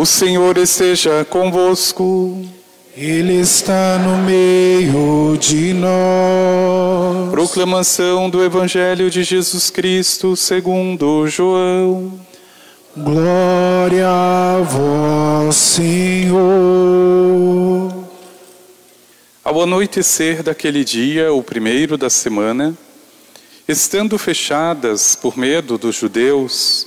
O Senhor esteja convosco. Ele está no meio de nós. Proclamação do Evangelho de Jesus Cristo segundo João. Glória a vós, Senhor. Ao anoitecer daquele dia, o primeiro da semana, estando fechadas por medo dos judeus,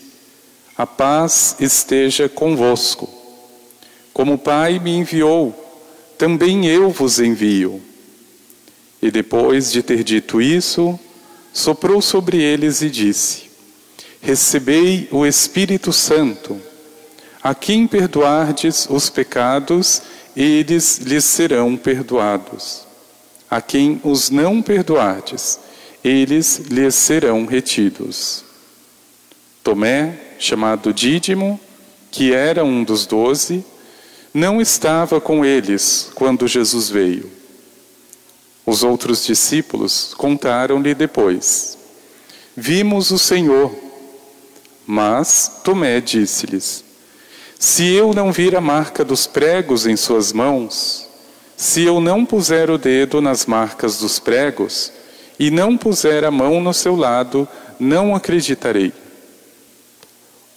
a paz esteja convosco. Como o Pai me enviou, também eu vos envio. E depois de ter dito isso, soprou sobre eles e disse: Recebei o Espírito Santo. A quem perdoardes os pecados, eles lhes serão perdoados. A quem os não perdoardes, eles lhes serão retidos. Tomé, chamado Dídimo, que era um dos doze, não estava com eles quando Jesus veio. Os outros discípulos contaram-lhe depois: Vimos o Senhor. Mas Tomé disse-lhes: Se eu não vir a marca dos pregos em suas mãos, se eu não puser o dedo nas marcas dos pregos e não puser a mão no seu lado, não acreditarei.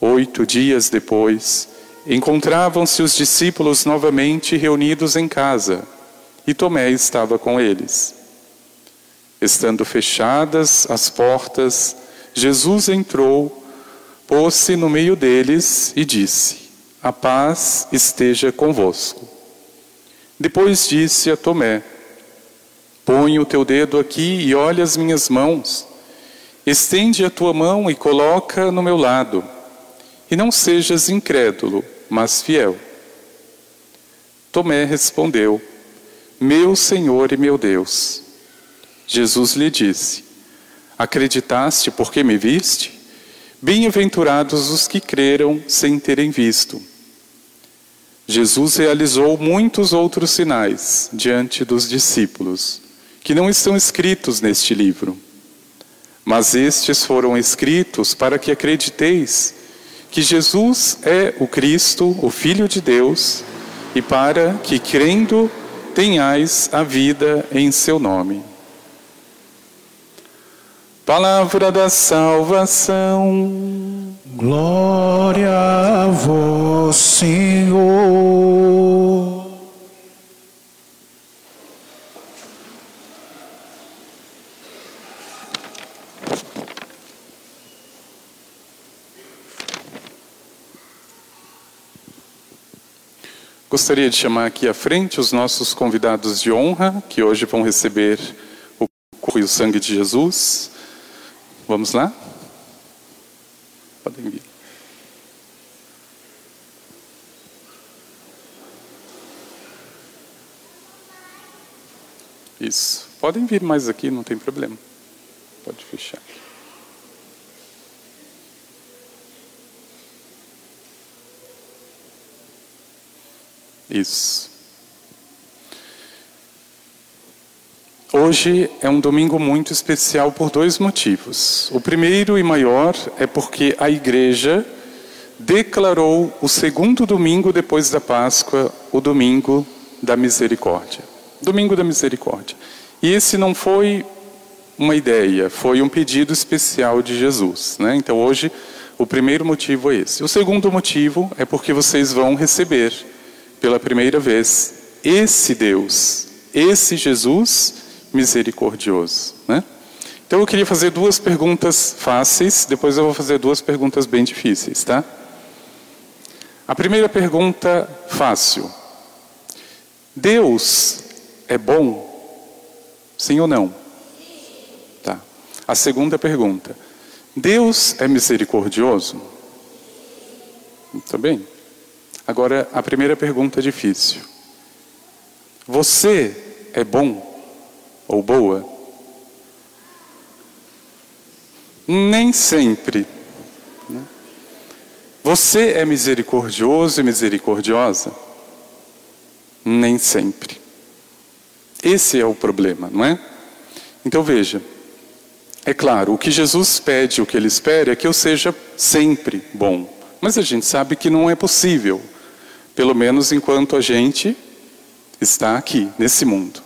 Oito dias depois, encontravam-se os discípulos novamente reunidos em casa e Tomé estava com eles. Estando fechadas as portas, Jesus entrou, pôs-se no meio deles e disse: A paz esteja convosco. Depois disse a Tomé: Põe o teu dedo aqui e olha as minhas mãos. Estende a tua mão e coloca no meu lado e não sejas incrédulo, mas fiel. Tomé respondeu: Meu Senhor e meu Deus. Jesus lhe disse: Acreditaste porque me viste? Bem-aventurados os que creram sem terem visto. Jesus realizou muitos outros sinais diante dos discípulos, que não estão escritos neste livro. Mas estes foram escritos para que acrediteis que Jesus é o Cristo, o Filho de Deus, e para que, crendo, tenhais a vida em seu nome. Palavra da salvação. Glória a vós, Senhor. Gostaria de chamar aqui à frente os nossos convidados de honra, que hoje vão receber o corpo e o sangue de Jesus. Vamos lá? Podem vir. Isso. Podem vir mais aqui, não tem problema. Pode fechar. Isso. Hoje é um domingo muito especial por dois motivos. O primeiro e maior é porque a igreja declarou o segundo domingo depois da Páscoa o domingo da misericórdia. Domingo da misericórdia. E esse não foi uma ideia, foi um pedido especial de Jesus. Né? Então hoje o primeiro motivo é esse. O segundo motivo é porque vocês vão receber pela primeira vez esse Deus, esse Jesus misericordioso. Né? Então eu queria fazer duas perguntas fáceis, depois eu vou fazer duas perguntas bem difíceis, tá? A primeira pergunta fácil. Deus é bom? Sim ou não? Tá. A segunda pergunta. Deus é misericordioso? Muito bem. Agora, a primeira pergunta é difícil. Você é bom ou boa? Nem sempre. Né? Você é misericordioso e misericordiosa? Nem sempre. Esse é o problema, não é? Então veja, é claro, o que Jesus pede, o que ele espera é que eu seja sempre bom. Mas a gente sabe que não é possível, pelo menos enquanto a gente está aqui, nesse mundo.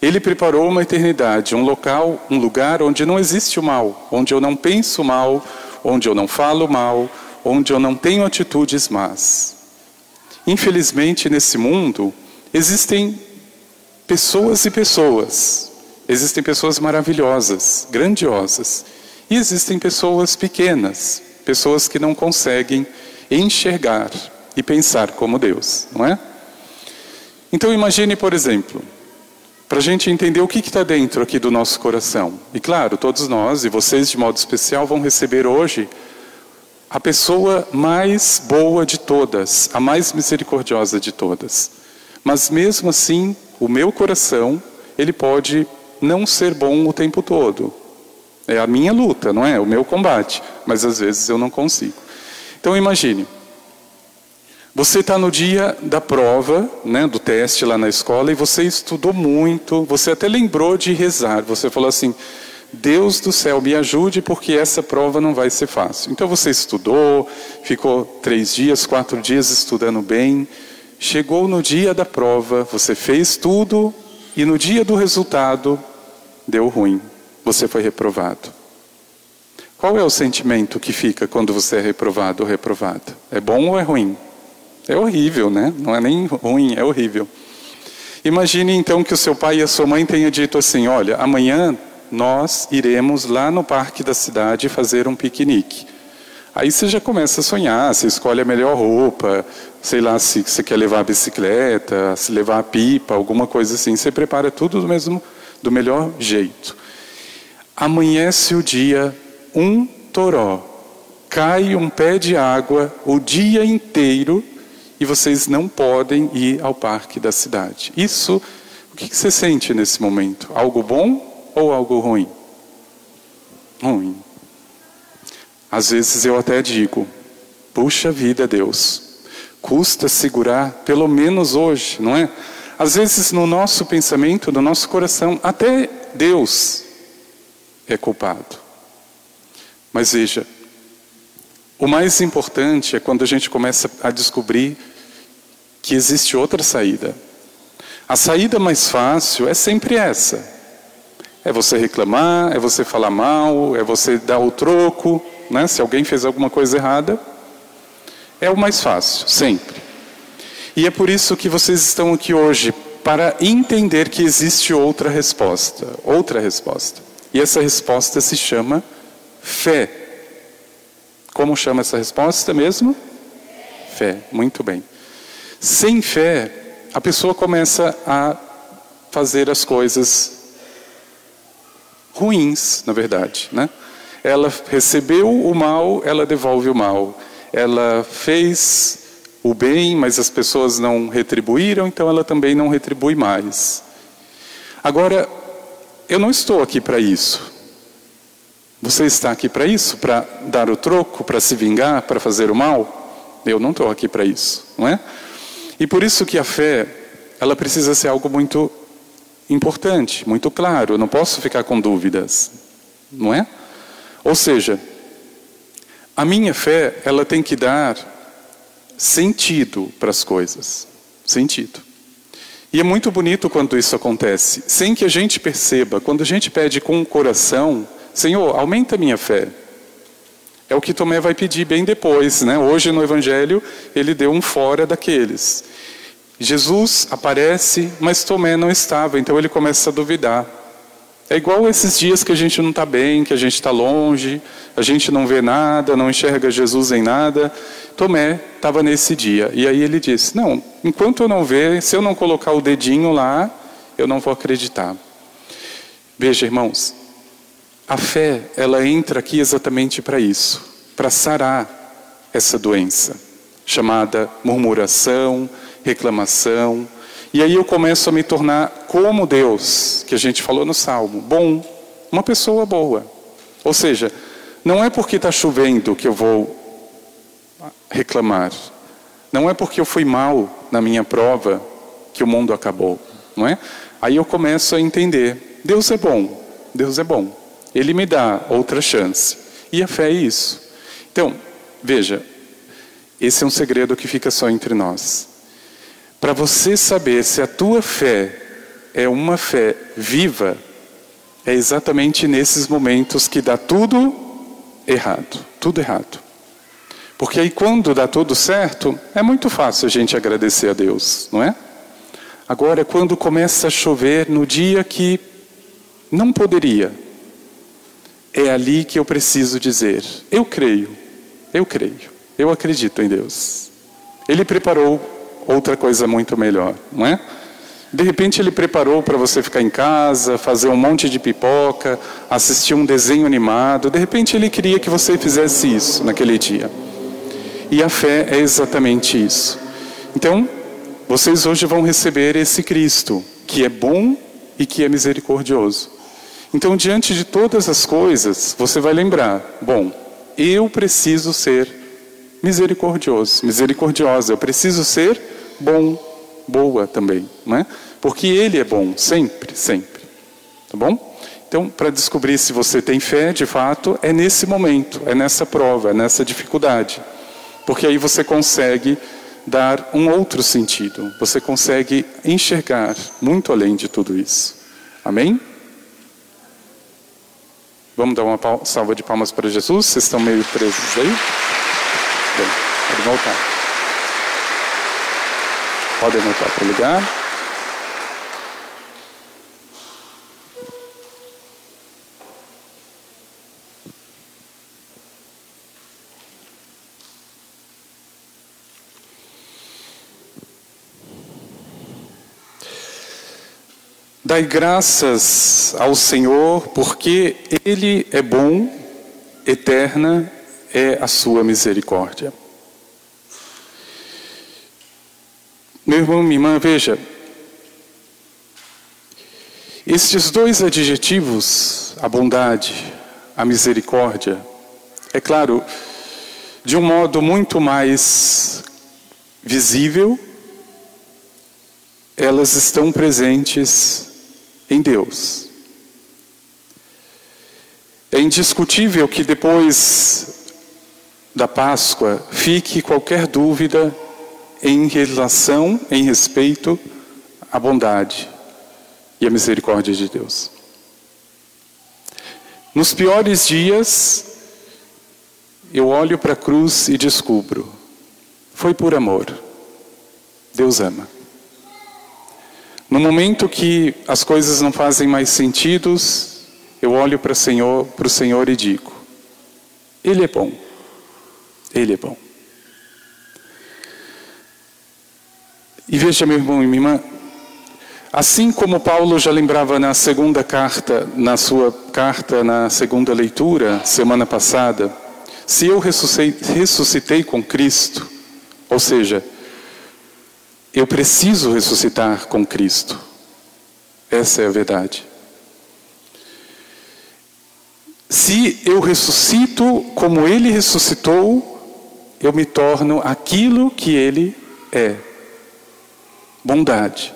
Ele preparou uma eternidade, um local, um lugar onde não existe o mal, onde eu não penso mal, onde eu não falo mal, onde eu não tenho atitudes más. Infelizmente, nesse mundo, existem pessoas e pessoas. Existem pessoas maravilhosas, grandiosas. E existem pessoas pequenas, pessoas que não conseguem enxergar e pensar como Deus, não é? Então imagine, por exemplo, para a gente entender o que está dentro aqui do nosso coração. E claro, todos nós, e vocês de modo especial, vão receber hoje a pessoa mais boa de todas, a mais misericordiosa de todas. Mas mesmo assim, o meu coração, ele pode não ser bom o tempo todo. É a minha luta, não é? O meu combate. Mas às vezes eu não consigo. Então imagine, você está no dia da prova, né, do teste lá na escola, e você estudou muito, você até lembrou de rezar. Você falou assim: Deus do céu, me ajude, porque essa prova não vai ser fácil. Então você estudou, ficou três dias, quatro dias estudando bem. Chegou no dia da prova, você fez tudo, e no dia do resultado, deu ruim. Você foi reprovado. Qual é o sentimento que fica quando você é reprovado ou reprovada? É bom ou é ruim? É horrível, né? Não é nem ruim, é horrível. Imagine então que o seu pai e a sua mãe tenham dito assim: olha, amanhã nós iremos lá no parque da cidade fazer um piquenique. Aí você já começa a sonhar, você escolhe a melhor roupa, sei lá se você quer levar a bicicleta, se levar a pipa, alguma coisa assim. Você prepara tudo do mesmo, do melhor jeito. Amanhece o dia, um toró, cai um pé de água o dia inteiro e vocês não podem ir ao parque da cidade. Isso, o que você sente nesse momento? Algo bom ou algo ruim? Ruim. Às vezes eu até digo, puxa vida, Deus, custa segurar, pelo menos hoje, não é? Às vezes no nosso pensamento, no nosso coração, até Deus é culpado. Mas veja, o mais importante é quando a gente começa a descobrir que existe outra saída. A saída mais fácil é sempre essa. É você reclamar, é você falar mal, é você dar o troco, né? Se alguém fez alguma coisa errada, é o mais fácil, sempre. E é por isso que vocês estão aqui hoje para entender que existe outra resposta, outra resposta. E essa resposta se chama fé. Como chama essa resposta mesmo? Fé. Muito bem. Sem fé, a pessoa começa a fazer as coisas ruins, na verdade, né? Ela recebeu o mal, ela devolve o mal. Ela fez o bem, mas as pessoas não retribuíram, então ela também não retribui mais. Agora, eu não estou aqui para isso. Você está aqui para isso? Para dar o troco, para se vingar, para fazer o mal? Eu não estou aqui para isso, não é? E por isso que a fé, ela precisa ser algo muito importante, muito claro. Eu não posso ficar com dúvidas, não é? Ou seja, a minha fé, ela tem que dar sentido para as coisas, sentido. E é muito bonito quando isso acontece, sem que a gente perceba. Quando a gente pede com o coração, Senhor, aumenta a minha fé. É o que Tomé vai pedir bem depois, né? Hoje no Evangelho ele deu um fora daqueles. Jesus aparece, mas Tomé não estava, então ele começa a duvidar. É igual esses dias que a gente não está bem, que a gente está longe, a gente não vê nada, não enxerga Jesus em nada. Tomé estava nesse dia. E aí ele disse: Não, enquanto eu não ver, se eu não colocar o dedinho lá, eu não vou acreditar. Veja, irmãos, a fé, ela entra aqui exatamente para isso, para sarar essa doença chamada murmuração, reclamação. E aí eu começo a me tornar como Deus, que a gente falou no Salmo, bom, uma pessoa boa. Ou seja, não é porque está chovendo que eu vou reclamar. Não é porque eu fui mal na minha prova que o mundo acabou, não é? Aí eu começo a entender, Deus é bom, Deus é bom. Ele me dá outra chance. E a fé é isso. Então, veja, esse é um segredo que fica só entre nós. Para você saber se a tua fé é uma fé viva, é exatamente nesses momentos que dá tudo errado, tudo errado. Porque aí quando dá tudo certo, é muito fácil a gente agradecer a Deus, não é? Agora, quando começa a chover no dia que não poderia, é ali que eu preciso dizer: eu creio, eu creio. Eu acredito em Deus. Ele preparou outra coisa muito melhor, não é? De repente ele preparou para você ficar em casa, fazer um monte de pipoca, assistir um desenho animado. De repente ele queria que você fizesse isso naquele dia. E a fé é exatamente isso. Então, vocês hoje vão receber esse Cristo, que é bom e que é misericordioso. Então, diante de todas as coisas, você vai lembrar: bom, eu preciso ser misericordioso, misericordiosa. Eu preciso ser bom, boa também, não é? Porque Ele é bom, sempre, sempre. Tá bom? Então, para descobrir se você tem fé, de fato, é nesse momento, é nessa prova, é nessa dificuldade. Porque aí você consegue dar um outro sentido, você consegue enxergar muito além de tudo isso. Amém? Vamos dar uma salva de palmas para Jesus? Vocês estão meio presos aí? Bem, pode voltar. Pode voltar para o lugar. Dai graças ao Senhor, porque Ele é bom, eterna é a sua misericórdia. Meu irmão, minha irmã, veja, estes dois adjetivos, a bondade, a misericórdia, é claro, de um modo muito mais visível, elas estão presentes em Deus. É indiscutível que depois da Páscoa fique qualquer dúvida em relação, em respeito à bondade e à misericórdia de Deus. Nos piores dias, eu olho para a cruz e descubro: foi por amor. Deus ama. No momento que as coisas não fazem mais sentido, eu olho para o Senhor, Senhor e digo: Ele é bom. Ele é bom. E veja, meu irmão e minha irmã, assim como Paulo já lembrava na segunda carta, na sua carta, na segunda leitura, semana passada, se eu ressuscitei com Cristo, ou seja, eu preciso ressuscitar com Cristo. Essa é a verdade. Se eu ressuscito como Ele ressuscitou, eu me torno aquilo que Ele é: bondade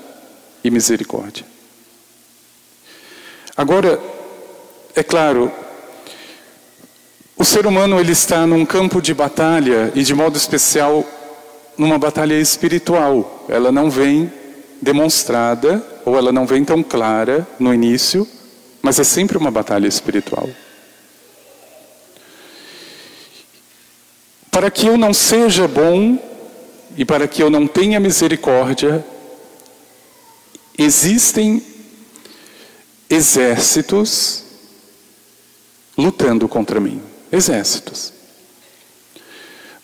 e misericórdia. Agora, é claro, o ser humano ele está num campo de batalha e de modo especial numa batalha espiritual. Ela não vem demonstrada ou ela não vem tão clara no início, mas é sempre uma batalha espiritual. Para que eu não seja bom e para que eu não tenha misericórdia, existem exércitos lutando contra mim. Exércitos.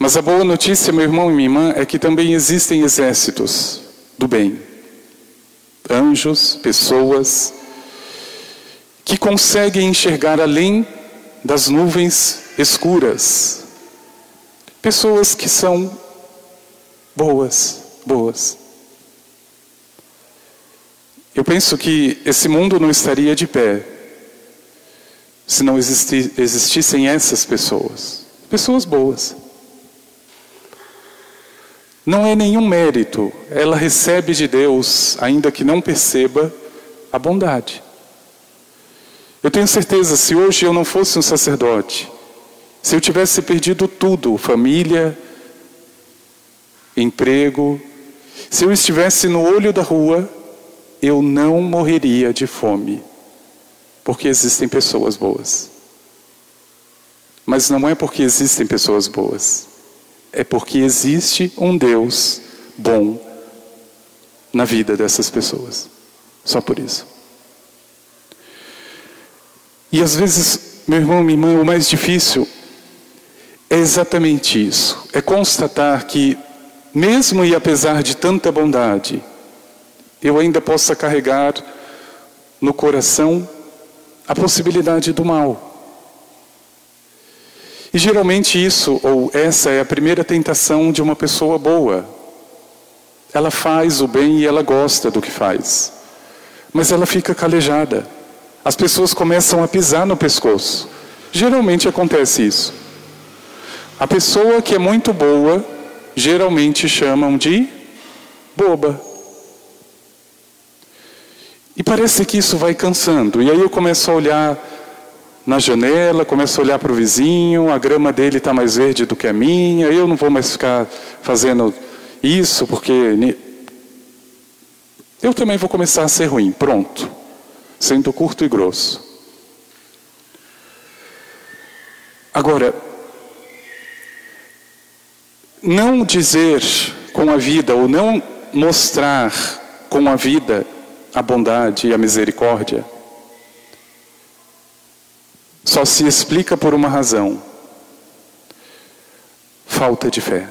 Mas a boa notícia, meu irmão e minha irmã, é que também existem exércitos do bem. Anjos, pessoas que conseguem enxergar além das nuvens escuras Pessoas que são boas, boas. Eu penso que esse mundo não estaria de pé se não existi, existissem essas pessoas. Pessoas boas. Não é nenhum mérito, ela recebe de Deus, ainda que não perceba, a bondade. Eu tenho certeza, se hoje eu não fosse um sacerdote, se eu tivesse perdido tudo, família, emprego, se eu estivesse no olho da rua, eu não morreria de fome, porque existem pessoas boas. Mas não é porque existem pessoas boas, é porque existe um Deus bom na vida dessas pessoas. Só por isso. E às vezes, meu irmão, minha irmã, o mais difícil é exatamente isso: é constatar que, mesmo e apesar de tanta bondade, eu ainda possa carregar no coração a possibilidade do mal. E geralmente isso, ou essa é a primeira tentação de uma pessoa boa. Ela faz o bem e ela gosta do que faz. Mas ela fica calejada. As pessoas começam a pisar no pescoço. Geralmente acontece isso. A pessoa que é muito boa, geralmente chamam de boba. E parece que isso vai cansando. E aí eu começo a olhar na janela, começo a olhar para o vizinho, a grama dele está mais verde do que a minha, eu não vou mais ficar fazendo isso, porque eu também vou começar a ser ruim. Pronto. Sendo curto e grosso. Agora, não dizer com a vida, ou não mostrar com a vida a bondade e a misericórdia, só se explica por uma razão: falta de fé.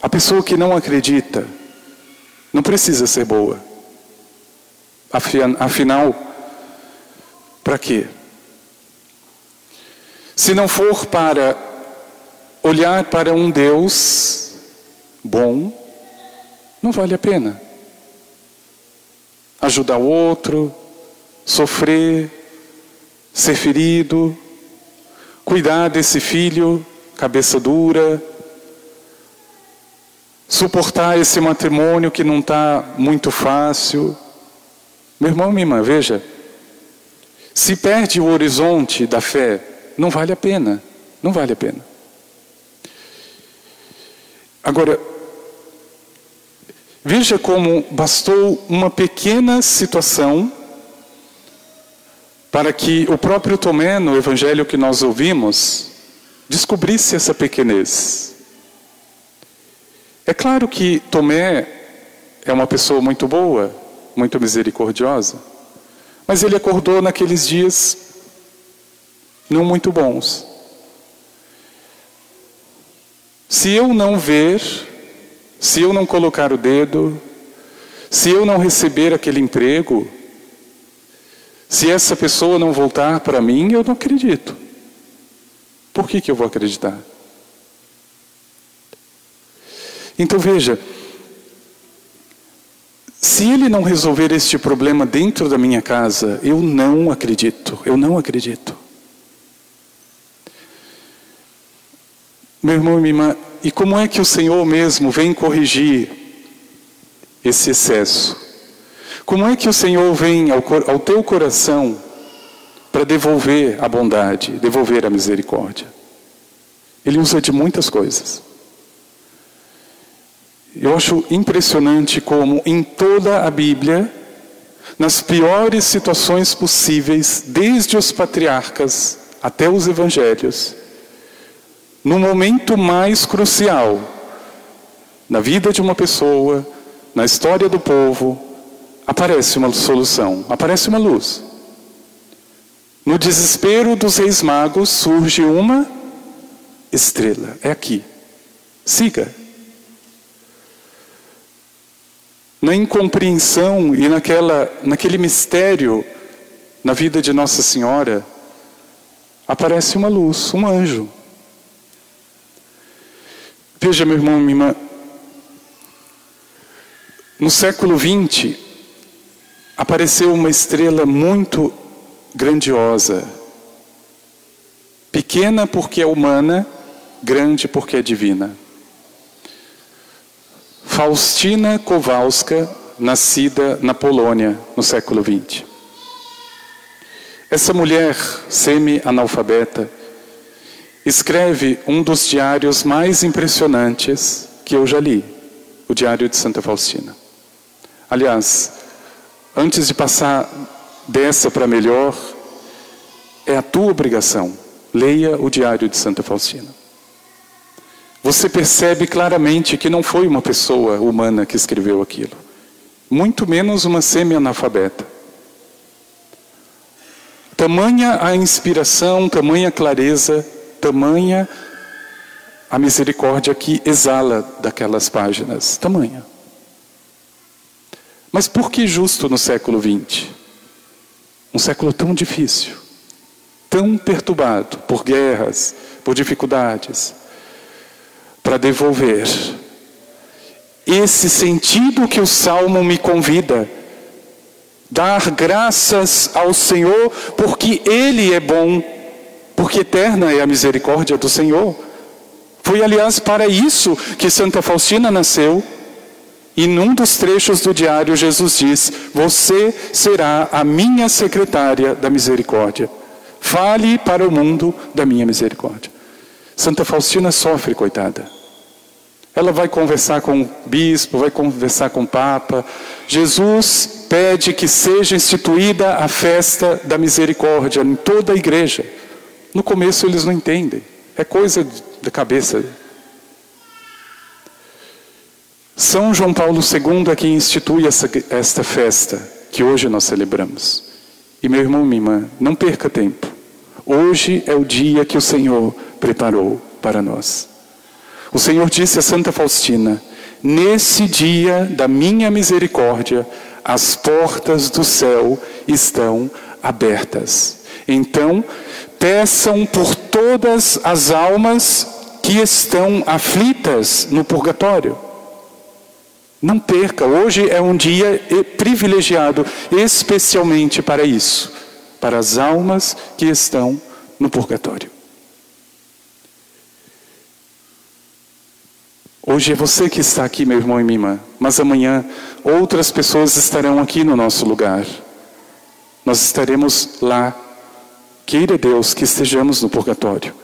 A pessoa que não acredita não precisa ser boa. Afinal, para quê? Se não for para olhar para um Deus bom, não vale a pena ajudar o outro, sofrer, ser ferido, cuidar desse filho, cabeça dura, suportar esse matrimônio que não está muito fácil. Meu irmão, minha irmã, veja, se perde o horizonte da fé, não vale a pena, não vale a pena. Agora, Veja como bastou uma pequena situação para que o próprio Tomé, no evangelho que nós ouvimos, descobrisse essa pequenez. É claro que Tomé é uma pessoa muito boa, muito misericordiosa, mas ele acordou naqueles dias não muito bons. Se eu não ver se eu não colocar o dedo, se eu não receber aquele emprego, se essa pessoa não voltar para mim, eu não acredito. Por que, que eu vou acreditar? Então veja, se ele não resolver este problema dentro da minha casa, eu não acredito, eu não acredito. Meu irmão e minha irmã, e como é que o Senhor mesmo vem corrigir esse excesso? Como é que o Senhor vem ao, ao teu coração para devolver a bondade, devolver a misericórdia? Ele usa de muitas coisas. Eu acho impressionante como em toda a Bíblia, nas piores situações possíveis, desde os patriarcas até os evangelhos, no momento mais crucial na vida de uma pessoa, na história do povo, aparece uma solução, aparece uma luz. No desespero dos reis magos surge uma estrela. É aqui. Siga. Na incompreensão e naquela, naquele mistério na vida de Nossa Senhora, aparece uma luz, um anjo. Veja, meu irmão, minha irmã, no século XX, apareceu uma estrela muito grandiosa. Pequena porque é humana, grande porque é divina. Faustina Kowalska, nascida na Polônia no século XX. Essa mulher semi-analfabeta escreve um dos diários mais impressionantes que eu já li, o Diário de Santa Faustina. Aliás, antes de passar dessa para melhor, é a tua obrigação. Leia o Diário de Santa Faustina. Você percebe claramente que não foi uma pessoa humana que escreveu aquilo, muito menos uma semi-analfabeta. Tamanha a inspiração, tamanha a clareza, tamanha a misericórdia que exala daquelas páginas. Tamanha. Mas por que justo no século XX? Um século tão difícil, tão perturbado por guerras, por dificuldades, para devolver esse sentido que o salmo me convida. Dar graças ao Senhor, porque Ele é bom, porque eterna é a misericórdia do Senhor. Foi, aliás, para isso que Santa Faustina nasceu. E num dos trechos do diário, Jesus diz: Você será a minha secretária da misericórdia. Fale para o mundo da minha misericórdia. Santa Faustina sofre, coitada. Ela vai conversar com o bispo, vai conversar com o papa. Jesus pede que seja instituída a festa da misericórdia em toda a igreja. No começo eles não entendem, é coisa da cabeça. São João Paulo II é quem institui essa, esta festa que hoje nós celebramos. E meu irmão, minha irmã, não perca tempo. Hoje é o dia que o Senhor preparou para nós. O Senhor disse a Santa Faustina: Nesse dia da minha misericórdia, as portas do céu estão abertas. Então, peçam por todas as almas que estão aflitas no purgatório. Não perca, hoje é um dia privilegiado especialmente para isso, para as almas que estão no purgatório. Hoje é você que está aqui, meu irmão e minha irmã, mas amanhã outras pessoas estarão aqui no nosso lugar. Nós estaremos lá. Queira Deus que estejamos no purgatório.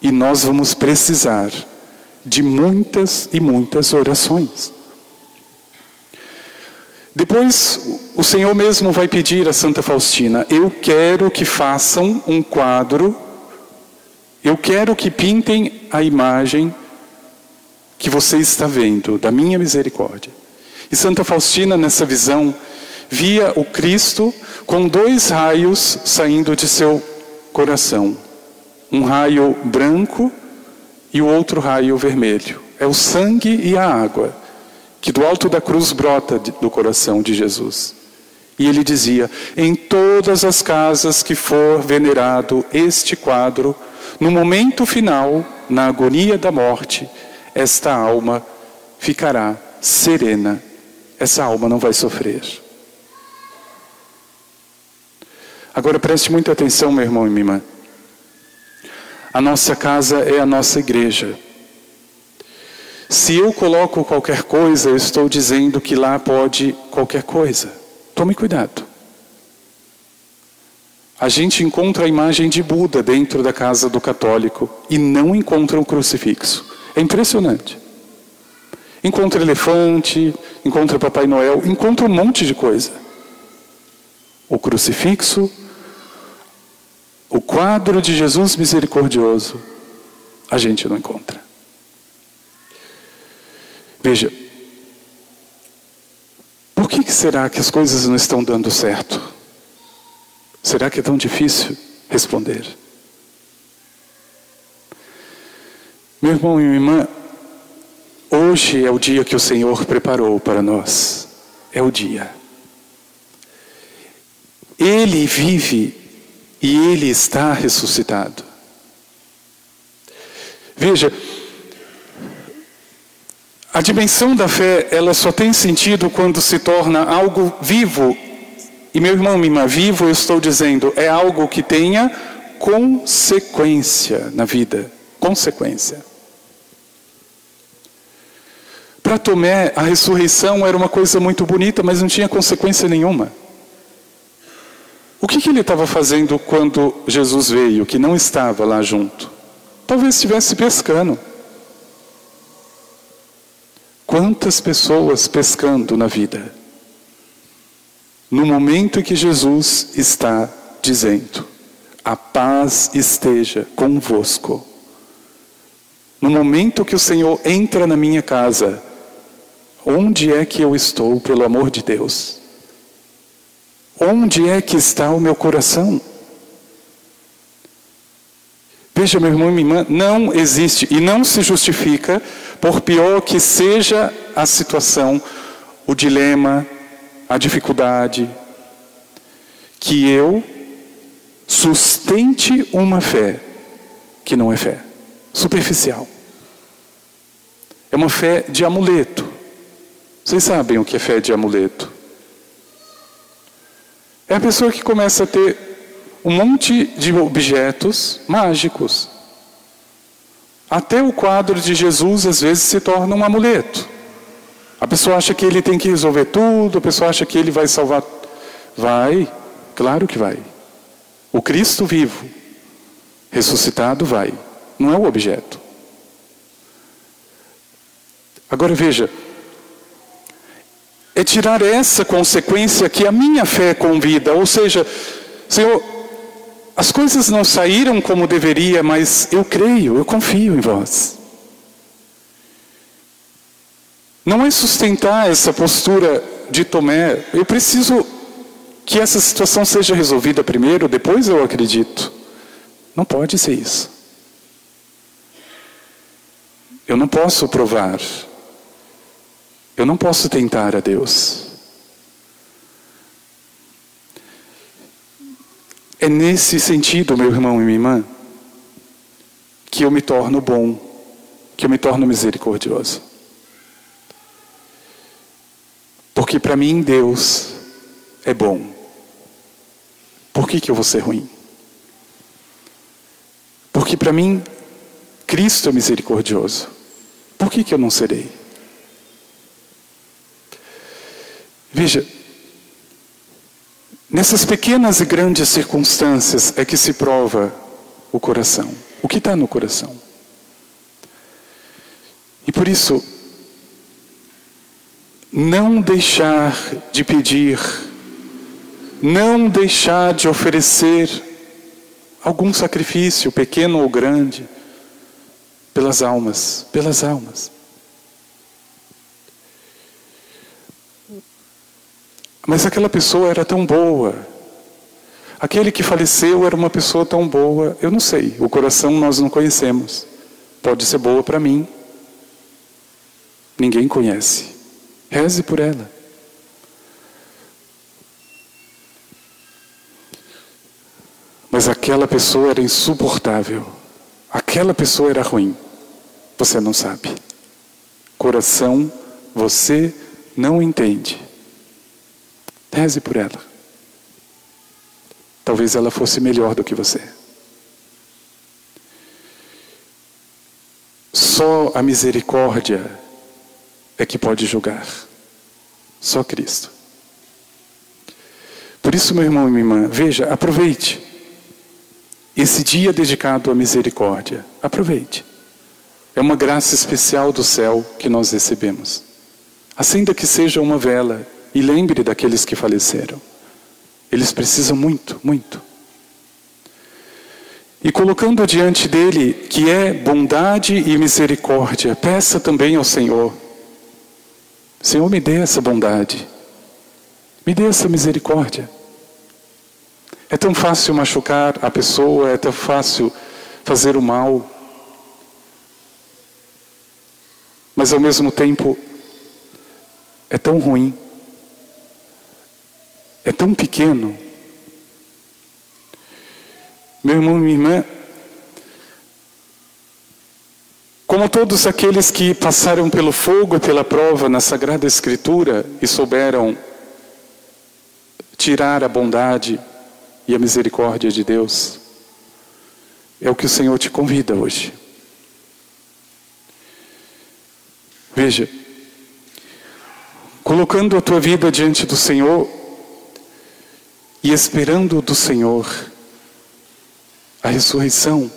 E nós vamos precisar de muitas e muitas orações. Depois, o Senhor mesmo vai pedir a Santa Faustina: Eu quero que façam um quadro, eu quero que pintem a imagem que você está vendo da minha misericórdia. E Santa Faustina, nessa visão, via o Cristo com dois raios saindo de seu coração: um raio branco e o outro raio vermelho. É o sangue e a água que do alto da cruz brota do coração de Jesus. E ele dizia: Em todas as casas que for venerado este quadro, no momento final, na agonia da morte, esta alma ficará serena, essa alma não vai sofrer. Agora preste muita atenção, meu irmão e minha irmã. A nossa casa é a nossa igreja. Se eu coloco qualquer coisa, eu estou dizendo que lá pode qualquer coisa. Tome cuidado. A gente encontra a imagem de Buda dentro da casa do católico e não encontra um crucifixo. É impressionante. Encontra elefante, encontra Papai Noel, encontra um monte de coisa. O crucifixo, o quadro de Jesus misericordioso, a gente não encontra. Veja, por que será que as coisas não estão dando certo? Será que é tão difícil responder? Meu irmão e minha irmã, hoje é o dia que o Senhor preparou para nós. É o dia. Ele vive e ele está ressuscitado. Veja, a dimensão da fé, ela só tem sentido quando se torna algo vivo E meu irmão, minha vivo, eu estou dizendo, é algo que tenha consequência na vida. Consequência. Para Tomé, a ressurreição era uma coisa muito bonita, mas não tinha consequência nenhuma. O que, que ele estava fazendo quando Jesus veio, que não estava lá junto? Talvez estivesse pescando. Quantas pessoas pescando na vida? No momento que Jesus está dizendo: A paz esteja convosco. No momento que o Senhor entra na minha casa, Onde é que eu estou, pelo amor de Deus? Onde é que está o meu coração? Veja, meu irmão e minha irmã, não existe e não se justifica, por pior que seja a situação, o dilema, a dificuldade, que eu sustente uma fé que não é fé, superficial. É uma fé de amuleto. Vocês sabem o que é fé de amuleto? É a pessoa que começa a ter um monte de objetos mágicos. Até o quadro de Jesus às vezes se torna um amuleto. A pessoa acha que ele tem que resolver tudo, a pessoa acha que ele vai salvar. Vai, claro que vai. O Cristo vivo, ressuscitado, vai. Não é o objeto. Agora veja, é tirar essa consequência que a minha fé convida, ou seja, Senhor, as coisas não saíram como deveria, mas eu creio, eu confio em vós. Não é sustentar essa postura de Tomé, eu preciso que essa situação seja resolvida primeiro, depois eu acredito. Não pode ser isso. Eu não posso provar eu não posso tentar a Deus. É nesse sentido, meu irmão e minha irmã, que eu me torno bom, que eu me torno misericordioso. Porque para mim Deus é bom. Por que, que eu vou ser ruim? Porque para mim Cristo é misericordioso. Por que, que eu não serei? Veja, nessas pequenas e grandes circunstâncias é que se prova o coração. O que está no coração? E por isso, não deixar de pedir, não deixar de oferecer algum sacrifício, pequeno ou grande, pelas almas, pelas almas. Mas aquela pessoa era tão boa. Aquele que faleceu era uma pessoa tão boa. Eu não sei, o coração nós não conhecemos. Pode ser boa para mim. Ninguém conhece. Reze por ela. Mas aquela pessoa era insuportável. Aquela pessoa era ruim. Você não sabe. Coração, você não entende. Reze por ela. Talvez ela fosse melhor do que você. Só a misericórdia é que pode julgar. Só Cristo. Por isso, meu irmão e minha irmã, veja, aproveite esse dia dedicado à misericórdia. Aproveite. É uma graça especial do céu que nós recebemos. Acenda que seja uma vela e lembre daqueles que faleceram. Eles precisam muito, muito. E colocando diante dele, que é bondade e misericórdia, peça também ao Senhor: Senhor, me dê essa bondade, me dê essa misericórdia. É tão fácil machucar a pessoa, é tão fácil fazer o mal, mas ao mesmo tempo é tão ruim é tão pequeno. Meu irmão e minha irmã, como todos aqueles que passaram pelo fogo e pela prova na Sagrada Escritura e souberam tirar a bondade e a misericórdia de Deus. É o que o Senhor te convida hoje. Veja, colocando a tua vida diante do Senhor e esperando do Senhor a ressurreição,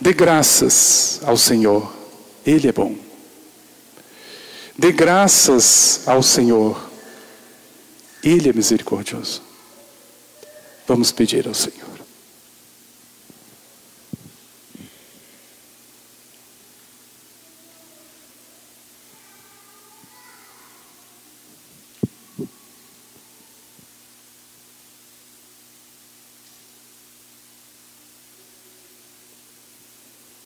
dê graças ao Senhor, Ele é bom. Dê graças ao Senhor, Ele é misericordioso. Vamos pedir ao Senhor.